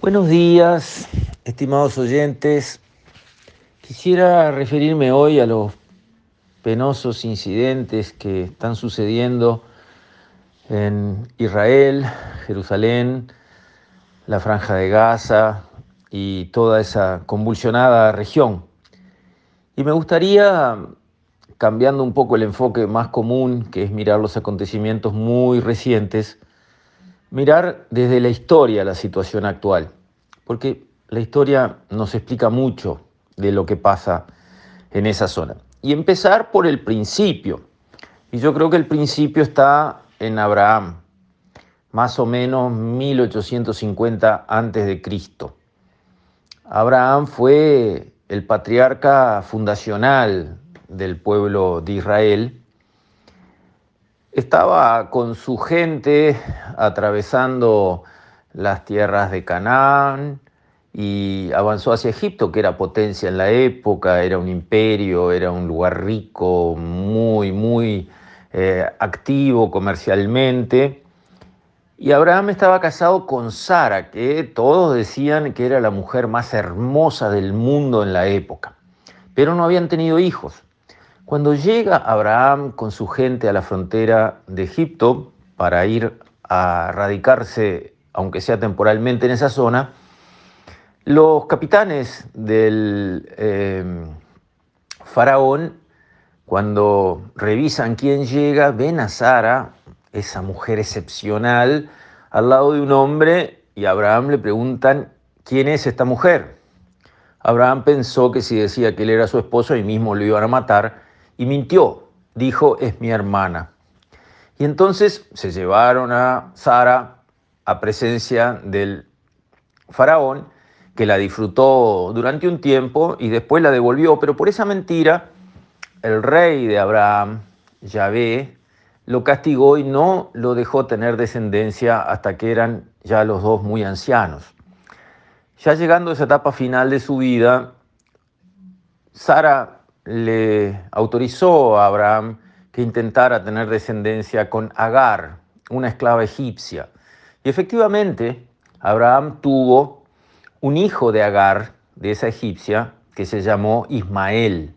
Buenos días, estimados oyentes. Quisiera referirme hoy a los penosos incidentes que están sucediendo en Israel, Jerusalén, la Franja de Gaza y toda esa convulsionada región. Y me gustaría, cambiando un poco el enfoque más común, que es mirar los acontecimientos muy recientes, mirar desde la historia la situación actual, porque la historia nos explica mucho de lo que pasa en esa zona. Y empezar por el principio. Y yo creo que el principio está en Abraham, más o menos 1850 antes de Cristo. Abraham fue el patriarca fundacional del pueblo de Israel estaba con su gente atravesando las tierras de Canaán y avanzó hacia Egipto, que era potencia en la época, era un imperio, era un lugar rico, muy, muy eh, activo comercialmente. Y Abraham estaba casado con Sara, que todos decían que era la mujer más hermosa del mundo en la época, pero no habían tenido hijos. Cuando llega Abraham con su gente a la frontera de Egipto para ir a radicarse, aunque sea temporalmente, en esa zona, los capitanes del eh, faraón, cuando revisan quién llega, ven a Sara, esa mujer excepcional, al lado de un hombre y a Abraham le preguntan, ¿quién es esta mujer? Abraham pensó que si decía que él era su esposo, y mismo lo iban a matar, y mintió, dijo, es mi hermana. Y entonces se llevaron a Sara a presencia del faraón, que la disfrutó durante un tiempo y después la devolvió, pero por esa mentira el rey de Abraham, Yahvé, lo castigó y no lo dejó tener descendencia hasta que eran ya los dos muy ancianos. Ya llegando a esa etapa final de su vida, Sara le autorizó a Abraham que intentara tener descendencia con Agar, una esclava egipcia. Y efectivamente, Abraham tuvo un hijo de Agar, de esa egipcia, que se llamó Ismael,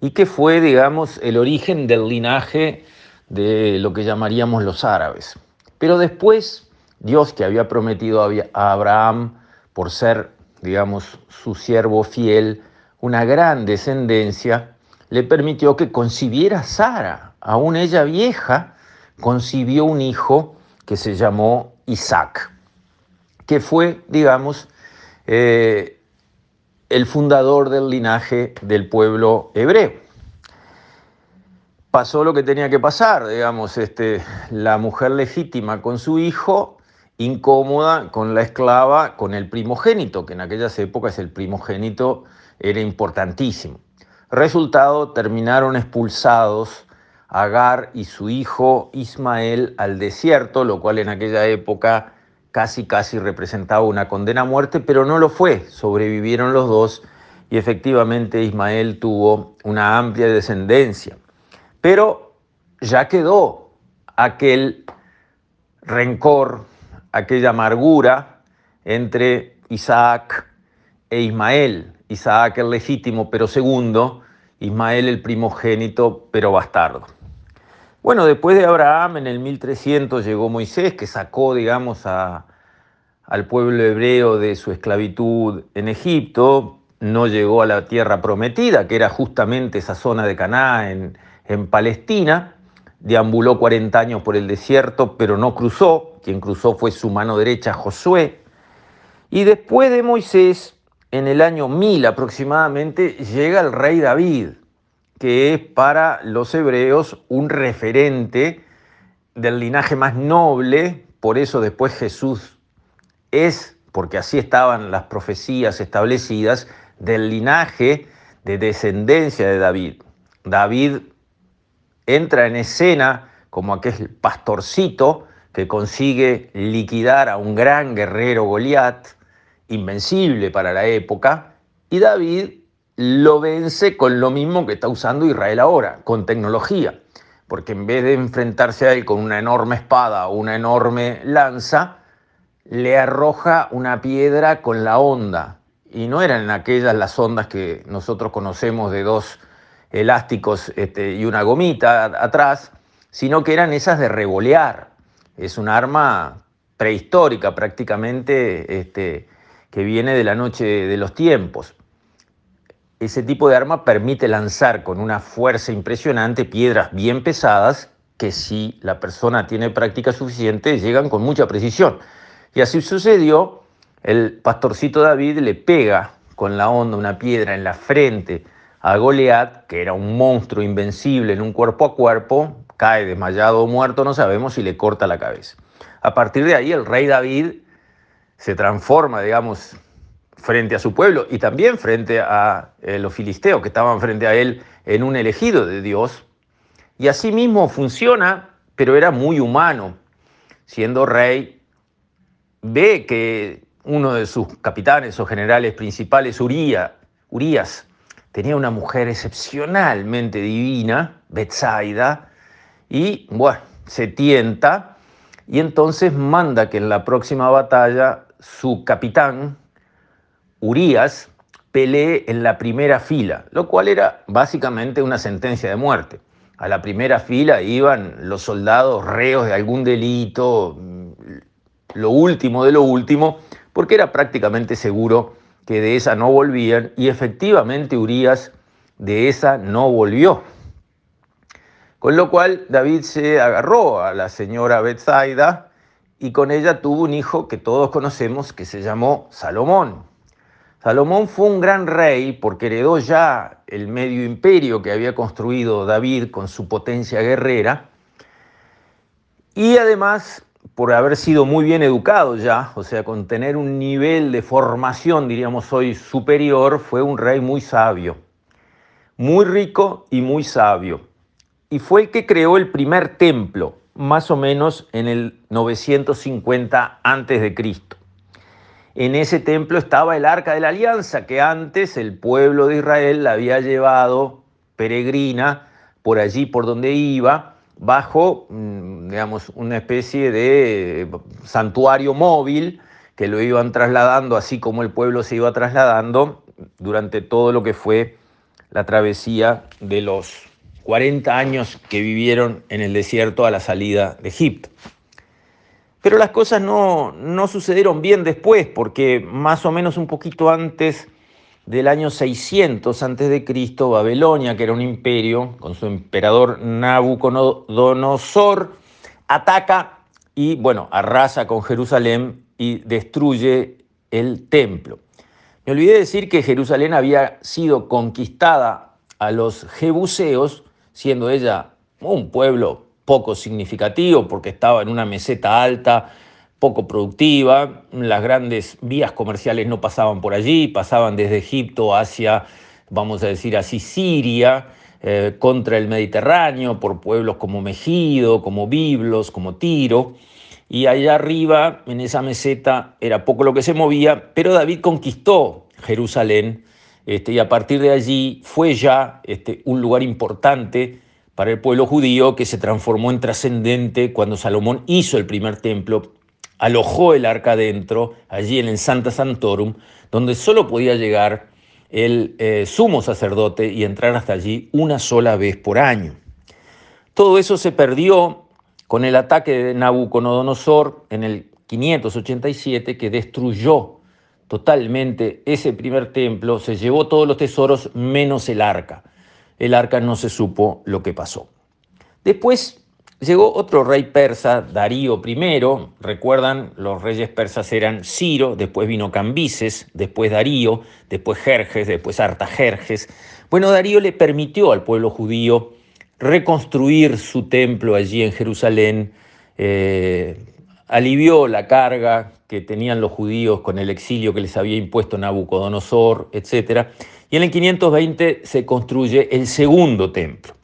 y que fue, digamos, el origen del linaje de lo que llamaríamos los árabes. Pero después, Dios que había prometido a Abraham, por ser, digamos, su siervo fiel, una gran descendencia, le permitió que concibiera a Sara, aún ella vieja, concibió un hijo que se llamó Isaac, que fue, digamos, eh, el fundador del linaje del pueblo hebreo. Pasó lo que tenía que pasar, digamos, este, la mujer legítima con su hijo, incómoda con la esclava, con el primogénito, que en aquellas épocas el primogénito era importantísimo. Resultado, terminaron expulsados Agar y su hijo Ismael al desierto, lo cual en aquella época casi casi representaba una condena a muerte, pero no lo fue, sobrevivieron los dos y efectivamente Ismael tuvo una amplia descendencia. Pero ya quedó aquel rencor, aquella amargura entre Isaac e Ismael. Isaac el legítimo pero segundo, Ismael el primogénito pero bastardo. Bueno, después de Abraham en el 1300 llegó Moisés que sacó, digamos, a, al pueblo hebreo de su esclavitud en Egipto, no llegó a la tierra prometida, que era justamente esa zona de Caná en, en Palestina, deambuló 40 años por el desierto, pero no cruzó, quien cruzó fue su mano derecha Josué, y después de Moisés en el año 1000 aproximadamente llega el rey David, que es para los hebreos un referente del linaje más noble, por eso después Jesús es, porque así estaban las profecías establecidas, del linaje de descendencia de David. David entra en escena como aquel pastorcito que consigue liquidar a un gran guerrero Goliat, invencible para la época, y David lo vence con lo mismo que está usando Israel ahora, con tecnología, porque en vez de enfrentarse a él con una enorme espada o una enorme lanza, le arroja una piedra con la onda. Y no eran aquellas las ondas que nosotros conocemos de dos elásticos este, y una gomita atrás, sino que eran esas de revolear. Es un arma prehistórica prácticamente este, que viene de la noche de los tiempos. Ese tipo de arma permite lanzar con una fuerza impresionante piedras bien pesadas que si la persona tiene práctica suficiente llegan con mucha precisión. Y así sucedió, el pastorcito David le pega con la onda una piedra en la frente a Goliat, que era un monstruo invencible en un cuerpo a cuerpo, cae desmayado o muerto, no sabemos, y le corta la cabeza. A partir de ahí el rey David se transforma, digamos, frente a su pueblo y también frente a eh, los filisteos que estaban frente a él en un elegido de Dios. Y así mismo funciona, pero era muy humano. Siendo rey, ve que uno de sus capitanes o generales principales, Urias, tenía una mujer excepcionalmente divina, Betsaida, y bueno, se tienta y entonces manda que en la próxima batalla su capitán, Urias, pelee en la primera fila, lo cual era básicamente una sentencia de muerte. A la primera fila iban los soldados reos de algún delito, lo último de lo último, porque era prácticamente seguro que de esa no volvían y efectivamente Urias de esa no volvió. Con lo cual David se agarró a la señora Betsaida y con ella tuvo un hijo que todos conocemos que se llamó Salomón. Salomón fue un gran rey porque heredó ya el medio imperio que había construido David con su potencia guerrera. Y además por haber sido muy bien educado ya, o sea, con tener un nivel de formación, diríamos hoy, superior, fue un rey muy sabio, muy rico y muy sabio y fue el que creó el primer templo, más o menos en el 950 a.C. En ese templo estaba el arca de la alianza que antes el pueblo de Israel la había llevado peregrina por allí por donde iba, bajo, mm, digamos, una especie de santuario móvil que lo iban trasladando, así como el pueblo se iba trasladando durante todo lo que fue la travesía de los 40 años que vivieron en el desierto a la salida de Egipto. Pero las cosas no, no sucedieron bien después, porque más o menos un poquito antes del año 600 a.C., Babilonia, que era un imperio, con su emperador Nabucodonosor, ataca y, bueno, arrasa con Jerusalén y destruye el templo. Me olvidé decir que Jerusalén había sido conquistada a los jebuseos siendo ella un pueblo poco significativo porque estaba en una meseta alta, poco productiva, las grandes vías comerciales no pasaban por allí, pasaban desde Egipto hacia, vamos a decir así, Siria, eh, contra el Mediterráneo, por pueblos como Megido, como Biblos, como Tiro, y allá arriba, en esa meseta, era poco lo que se movía, pero David conquistó Jerusalén este, y a partir de allí fue ya este, un lugar importante para el pueblo judío que se transformó en trascendente cuando Salomón hizo el primer templo, alojó el arca adentro, allí en el Santa Santorum, donde solo podía llegar el eh, sumo sacerdote y entrar hasta allí una sola vez por año. Todo eso se perdió con el ataque de Nabucodonosor en el 587 que destruyó totalmente ese primer templo, se llevó todos los tesoros menos el arca. El arca no se supo lo que pasó. Después llegó otro rey persa, Darío I. Recuerdan, los reyes persas eran Ciro, después vino Cambises, después Darío, después Jerjes, después Artajerjes. Bueno, Darío le permitió al pueblo judío reconstruir su templo allí en Jerusalén, eh, alivió la carga que tenían los judíos con el exilio que les había impuesto Nabucodonosor, etc. Y en el 520 se construye el segundo templo.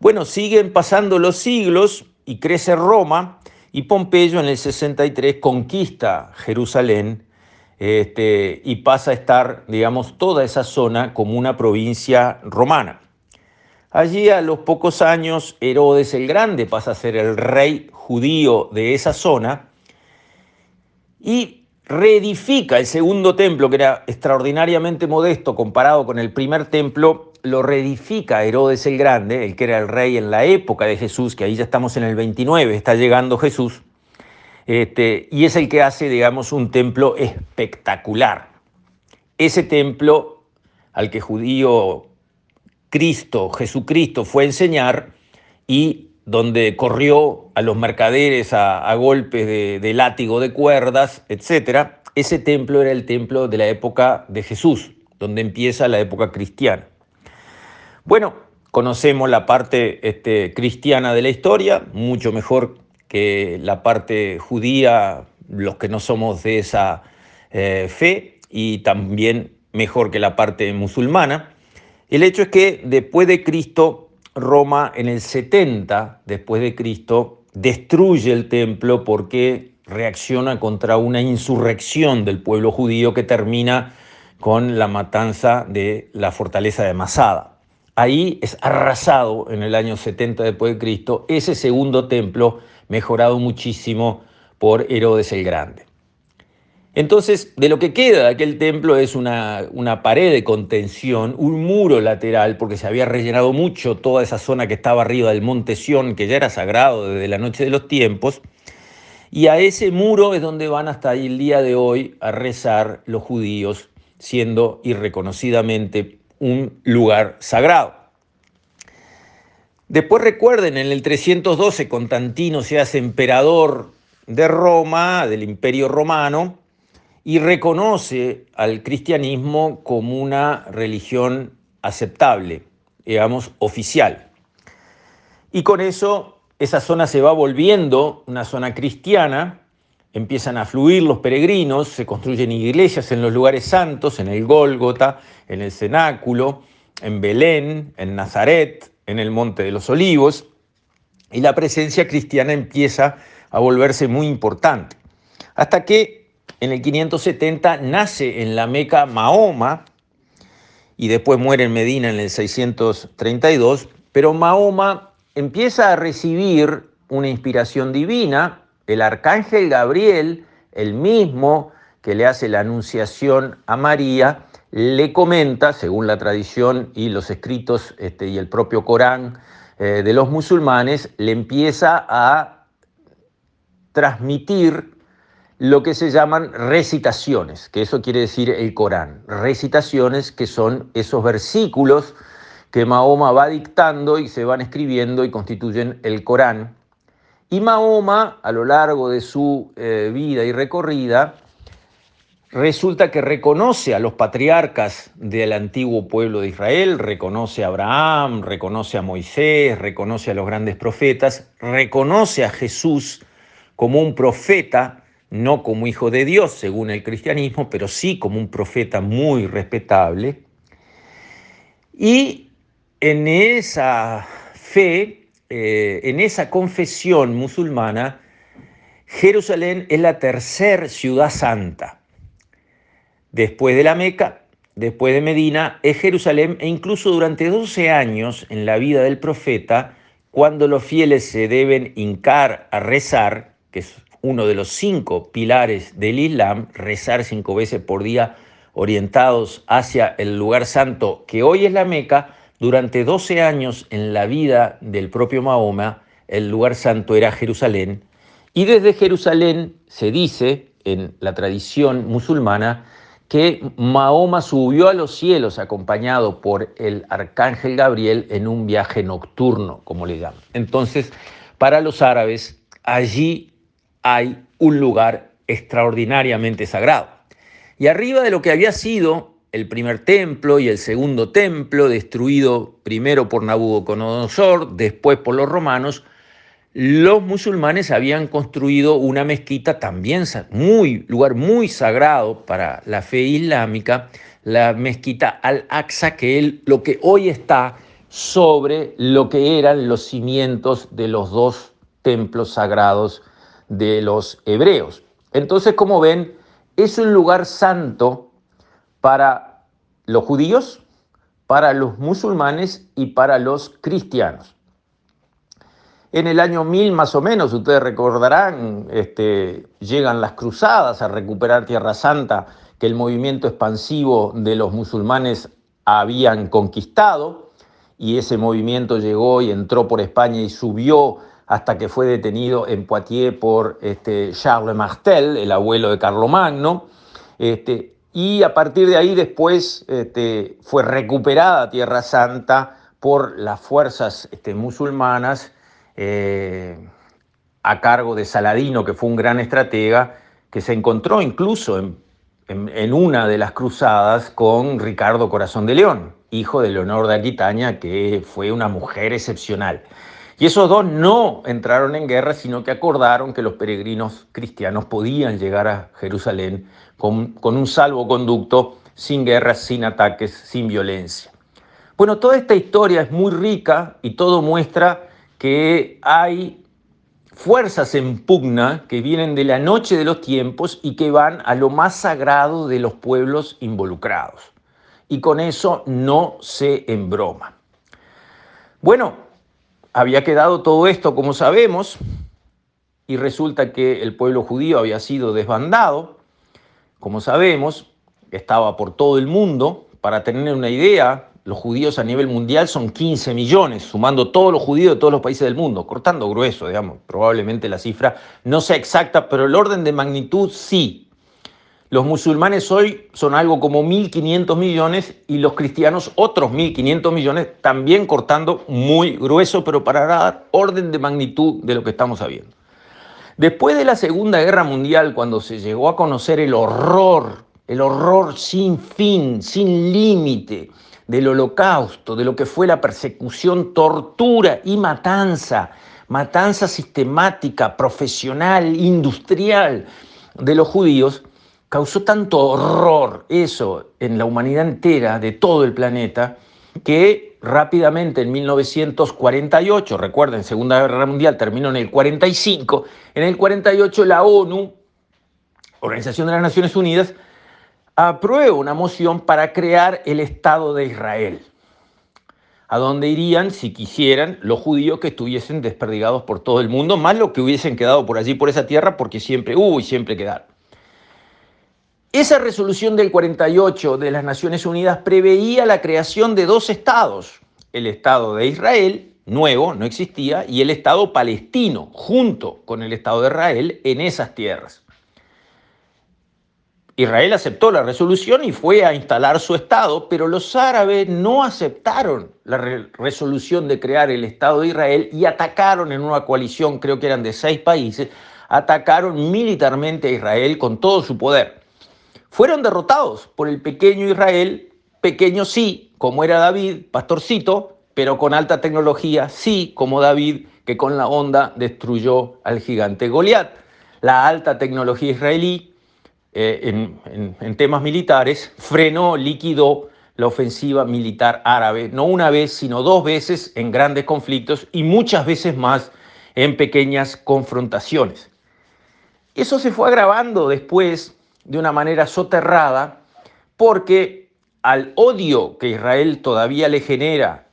Bueno, siguen pasando los siglos y crece Roma y Pompeyo en el 63 conquista Jerusalén este, y pasa a estar, digamos, toda esa zona como una provincia romana. Allí a los pocos años Herodes el Grande pasa a ser el rey judío de esa zona y reedifica el segundo templo, que era extraordinariamente modesto comparado con el primer templo, lo reedifica Herodes el Grande, el que era el rey en la época de Jesús, que ahí ya estamos en el 29, está llegando Jesús, este, y es el que hace, digamos, un templo espectacular. Ese templo al que judío Cristo, Jesucristo, fue a enseñar y donde corrió a los mercaderes a, golpes de, látigo de cuerdas, etc., ese templo era el templo de la época de Jesús, donde empieza la época cristiana. Bueno, conocemos la parte este, cristiana de la historia, mucho mejor que la parte judía, los que no somos de esa eh, fe, y también mejor que la parte musulmana. El hecho es que después de Cristo, Roma en el 70 después de Cristo destruye el templo porque reacciona contra una insurrección del pueblo judío que termina con la matanza de la fortaleza de Masada. Ahí es arrasado en el año 70 después de Cristo ese segundo templo mejorado muchísimo por Herodes el Grande. Entonces, de lo que queda de aquel templo es una, pared de contención, un muro lateral, porque se había rellenado mucho toda esa zona que estaba arriba del monte Sión, que ya era sagrado desde la noche de los tiempos, y a ese muro es donde van hasta el día de hoy a rezar los judíos, siendo irreconocidamente un lugar sagrado. Después recuerden, en el 312 Constantino se hace emperador de Roma, del Imperio Romano, y reconoce al cristianismo como una religión aceptable, digamos, oficial. Y con eso esa zona se va volviendo una zona cristiana, empiezan a fluir los peregrinos, se construyen iglesias en los lugares santos, en el Gólgota, en el Cenáculo, en Belén, en Nazaret, en el Monte de los Olivos, y la presencia cristiana empieza a volverse muy importante. Hasta que en el 570 nace en la Meca Mahoma, y después muere en Medina en el 632, pero Mahoma empieza a recibir una inspiración divina, el arcángel Gabriel, el mismo que le hace la anunciación a María, le comenta, según la tradición y los escritos este, y el propio Corán eh, de los musulmanes, le empieza a transmitir lo que se llaman recitaciones, que eso quiere decir el Corán. Recitaciones que son esos versículos que Mahoma va dictando y se van escribiendo y constituyen el Corán. Y Mahoma, a lo largo de su eh, vida y recorrida, resulta que reconoce a los patriarcas del antiguo pueblo de Israel, reconoce a Abraham, reconoce a Moisés, reconoce a los grandes profetas, reconoce a Jesús como un profeta, no como hijo de Dios según el cristianismo, pero sí como un profeta muy respetable. Y en esa fe, eh, en esa confesión musulmana, Jerusalén es la tercera ciudad santa Después de la Meca, después de Medina, es Jerusalén e incluso durante 12 años en la vida del profeta, cuando los fieles se deben hincar a rezar, que es uno de los cinco pilares del Islam, rezar cinco veces por día orientados hacia el lugar santo que hoy es la Meca, durante 12 años en la vida del propio Mahoma, el lugar santo era Jerusalén, y desde Jerusalén se dice, en la tradición musulmana, que Mahoma subió a los cielos acompañado por el arcángel Gabriel en un viaje nocturno, como le llaman. Entonces, para los árabes, allí hay un lugar extraordinariamente sagrado. Y arriba de lo que había sido el primer templo y el segundo templo, destruido primero por Nabucodonosor, después por los romanos, los musulmanes habían construido una mezquita también, muy, lugar muy sagrado para la fe islámica, la mezquita Al-Aqsa, que es lo que hoy está sobre lo que eran los cimientos de los dos templos sagrados de los hebreos. Entonces, como ven, es un lugar santo para los judíos, para los musulmanes y para los cristianos. En el año 1000 más o menos, ustedes recordarán, este, llegan las cruzadas a recuperar Tierra Santa que el movimiento expansivo de los musulmanes habían conquistado y ese movimiento llegó y entró por España y subió hasta que fue detenido en Poitiers por este, Charles Martel, el abuelo de Carlomagno. Este, y a partir de ahí después este, fue recuperada Tierra Santa por las fuerzas este, musulmanas eh, a cargo de Saladino, que fue un gran estratega, que se encontró incluso en en, una de las cruzadas con Ricardo Corazón de León, hijo de Leonor de Aquitaña, que fue una mujer excepcional. Y esos dos no entraron en guerra, sino que acordaron que los peregrinos cristianos podían llegar a Jerusalén con, con un salvoconducto, sin guerras, sin ataques, sin violencia. Bueno, toda esta historia es muy rica y todo muestra que hay fuerzas en pugna que vienen de la noche de los tiempos y que van a lo más sagrado de los pueblos involucrados. Y con eso no se embroma. Bueno, había quedado todo esto como sabemos y resulta que el pueblo judío había sido desbandado, como sabemos, estaba por todo el mundo. Para tener una idea, los judíos a nivel mundial son 15 millones, sumando todos los judíos de todos los países del mundo, cortando grueso, digamos. Probablemente la cifra no sea exacta, pero el orden de magnitud sí. Los musulmanes hoy son algo como 1.500 millones y los cristianos otros 1.500 millones, también cortando muy grueso, pero para dar orden de magnitud de lo que estamos sabiendo. Después de la Segunda Guerra Mundial, cuando se llegó a conocer el horror, el horror sin fin, sin límite, del holocausto, de lo que fue la persecución, tortura y matanza, matanza sistemática, profesional, industrial de los judíos, causó tanto horror eso en la humanidad entera, de todo el planeta, que rápidamente en 1948, recuerden, Segunda Guerra Mundial terminó en el 45, en el 48 la ONU, Organización de las Naciones Unidas, aprueba una moción para crear el Estado de Israel, a donde irían, si quisieran, los judíos que estuviesen desperdigados por todo el mundo, más los que hubiesen quedado por allí, por esa tierra, porque siempre hubo y siempre quedaron. Esa resolución del 48 de las Naciones Unidas preveía la creación de dos estados, el Estado de Israel, nuevo, no existía, y el Estado palestino, junto con el Estado de Israel, en esas tierras. Israel aceptó la resolución y fue a instalar su Estado, pero los árabes no aceptaron la resolución de crear el Estado de Israel y atacaron en una coalición, creo que eran de seis países, atacaron militarmente a Israel con todo su poder. Fueron derrotados por el pequeño Israel, pequeño sí, como era David, pastorcito, pero con alta tecnología, sí, como David, que con la onda destruyó al gigante Goliat. La alta tecnología israelí eh, en, temas militares, frenó, liquidó la ofensiva militar árabe, no una vez, sino dos veces en grandes conflictos y muchas veces más en pequeñas confrontaciones. Eso se fue agravando después de una manera soterrada porque al odio que Israel todavía le genera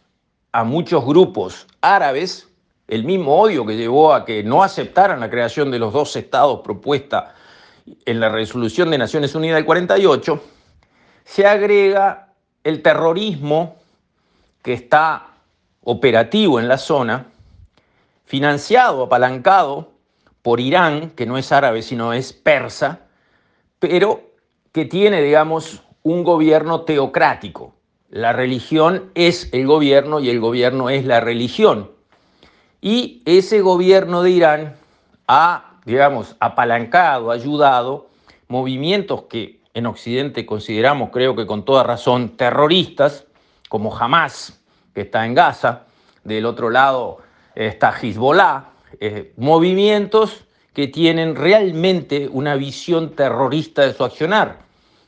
a muchos grupos árabes, el mismo odio que llevó a que no aceptaran la creación de los dos estados propuesta en la resolución de Naciones Unidas del 48, se agrega el terrorismo que está operativo en la zona, financiado, apalancado por Irán, que no es árabe, sino es persa, pero que tiene, digamos, un gobierno teocrático. La religión es el gobierno y el gobierno es la religión. Y ese gobierno de Irán ha digamos, apalancado, ayudado movimientos que en Occidente consideramos, creo que con toda razón, terroristas, como Hamas, que está en Gaza, del otro lado está Hezbollah, eh, movimientos que tienen realmente una visión terrorista de su accionar.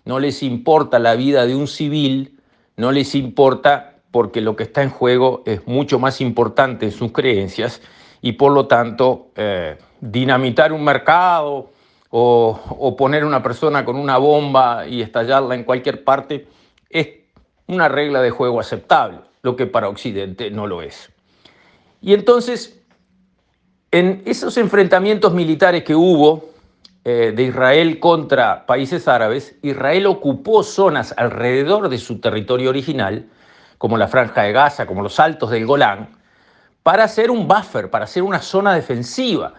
No les importa la vida de un civil, no les importa porque lo que está en juego es mucho más importante en sus creencias y por lo tanto eh, dinamitar un mercado o, o, poner una persona con una bomba y estallarla en cualquier parte es una regla de juego aceptable, lo que para Occidente no lo es. Y entonces En esos enfrentamientos militares que hubo eh, de Israel contra países árabes, Israel ocupó zonas alrededor de su territorio original, como la Franja de Gaza, como los Altos del Golán, para hacer un buffer, para hacer una zona defensiva,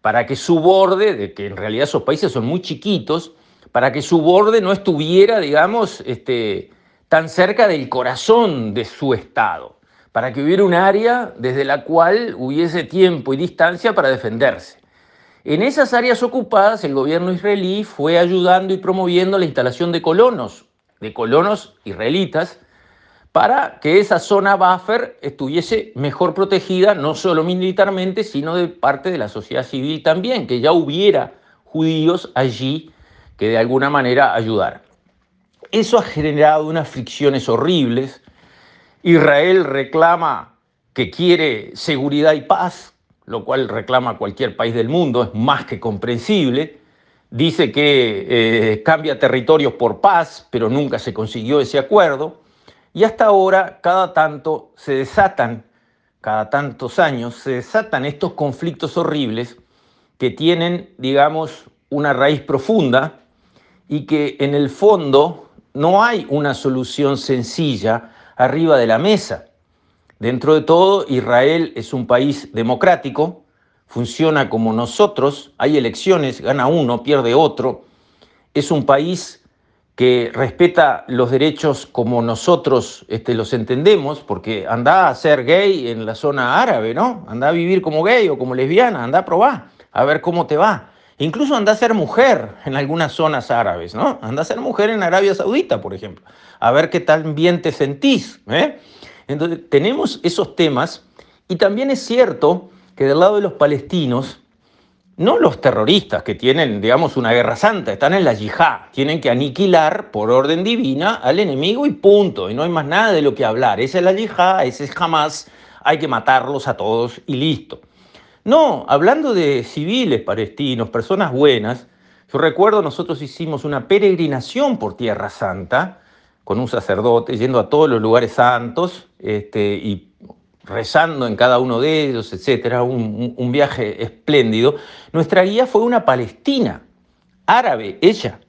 para que su borde, de que en realidad esos países son muy chiquitos, para que su borde no estuviera, digamos, este, tan cerca del corazón de su Estado, para que hubiera un área desde la cual hubiese tiempo y distancia para defenderse. En esas áreas ocupadas, el gobierno israelí fue ayudando y promoviendo la instalación de colonos, de colonos israelitas, para que esa zona buffer estuviese mejor protegida, no solo militarmente, sino de parte de la sociedad civil también, que ya hubiera judíos allí que de alguna manera ayudaran. Eso ha generado unas fricciones horribles. Israel reclama que quiere seguridad y paz, lo cual reclama cualquier país del mundo, es más que comprensible. Dice que eh, cambia territorios por paz, pero nunca se consiguió ese acuerdo. Y hasta ahora, cada tanto se desatan, cada tantos años, se desatan estos conflictos horribles que tienen, digamos, una raíz profunda y que en el fondo no hay una solución sencilla arriba de la mesa. Dentro de todo, Israel es un país democrático, funciona como nosotros, hay elecciones, gana uno, pierde otro, es un país que respeta los derechos como nosotros este, los entendemos, porque anda a ser gay en la zona árabe, ¿no? Anda a vivir como gay o como lesbiana, anda a probar, a ver cómo te va. Incluso anda a ser mujer en algunas zonas árabes, ¿no? Anda a ser mujer en Arabia Saudita, por ejemplo, a ver qué tal bien te sentís. ¿eh? Entonces, tenemos esos temas y también es cierto que del lado de los palestinos, no los terroristas que tienen, digamos, una guerra santa, están en la yihad, tienen que aniquilar por orden divina al enemigo y punto, y no hay más nada de lo que hablar. Esa es la yihad, ese es jamás, hay que matarlos a todos y listo. No, hablando de civiles palestinos, personas buenas, yo recuerdo nosotros hicimos una peregrinación por Tierra Santa, con un sacerdote, yendo a todos los lugares santos este, y rezando en cada uno de ellos, etcétera, un, viaje espléndido. Nuestra guía fue una palestina, árabe, ella.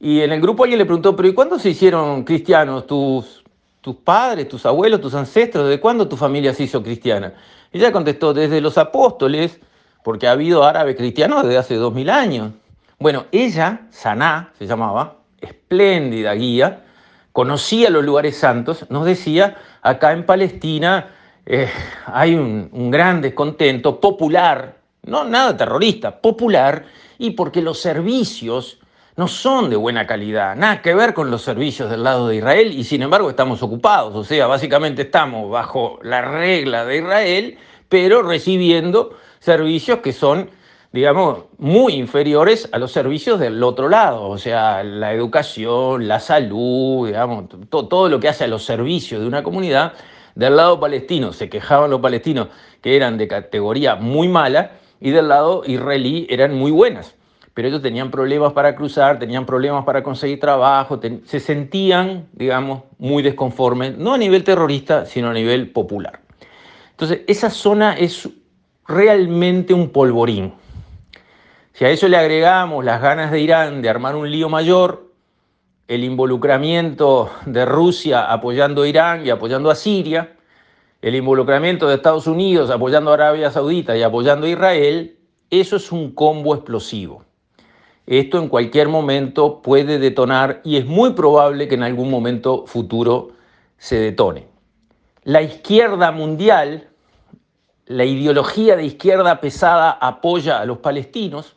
Y en el grupo alguien le preguntó, pero ¿y cuándo se hicieron cristianos tus, tus padres, tus abuelos, tus ancestros? ¿Desde cuándo tu familia se hizo cristiana? Ella contestó, desde los apóstoles, porque ha habido árabes cristianos desde hace dos mil años. Bueno, ella, Saná se llamaba, espléndida guía, conocía los lugares santos, nos decía, acá en Palestina eh, hay un, un, gran descontento popular, no nada terrorista, popular, y porque los servicios no son de buena calidad, nada que ver con los servicios del lado de Israel, y sin embargo estamos ocupados, o sea, básicamente estamos bajo la regla de Israel, pero recibiendo servicios que son digamos, muy inferiores a los servicios del otro lado, o sea, la educación, la salud, digamos, todo lo que hace a los servicios de una comunidad. Del lado palestino se quejaban los palestinos que eran de categoría muy mala y del lado israelí eran muy buenas. Pero ellos tenían problemas para cruzar, tenían problemas para conseguir trabajo, se sentían, digamos, muy desconformes, no a nivel terrorista, sino a nivel popular. Entonces, esa zona es realmente un polvorín si a eso le agregamos las ganas de Irán de armar un lío mayor, el involucramiento de Rusia apoyando a Irán y apoyando a Siria, el involucramiento de Estados Unidos apoyando a Arabia Saudita y apoyando a Israel, eso es un combo explosivo. Esto en cualquier momento puede detonar y es muy probable que en algún momento futuro se detone. La izquierda mundial, la ideología de izquierda pesada apoya a los palestinos,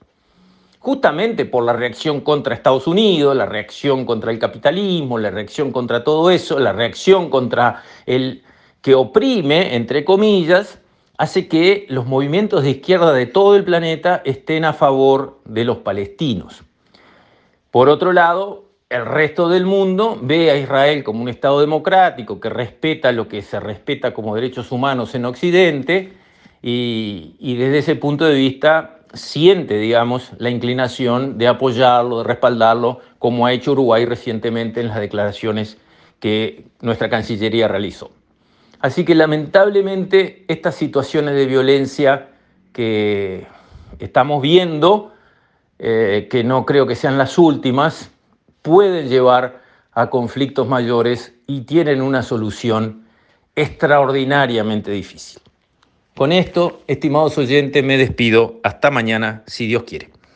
justamente por la reacción contra Estados Unidos, la reacción contra el capitalismo, la reacción contra todo eso, la reacción contra el que oprime, entre comillas, hace que los movimientos de izquierda de todo el planeta estén a favor de los palestinos. Por otro lado, el resto del mundo ve a Israel como un Estado democrático que respeta lo que se respeta como derechos humanos en Occidente y, desde ese punto de vista siente, digamos, la inclinación de apoyarlo, de respaldarlo, como ha hecho Uruguay recientemente en las declaraciones que nuestra Cancillería realizó. Así que lamentablemente estas situaciones de violencia que estamos viendo, eh, que no creo que sean las últimas, pueden llevar a conflictos mayores y tienen una solución extraordinariamente difícil. Con esto, estimados oyentes, me despido. Hasta mañana, si Dios quiere.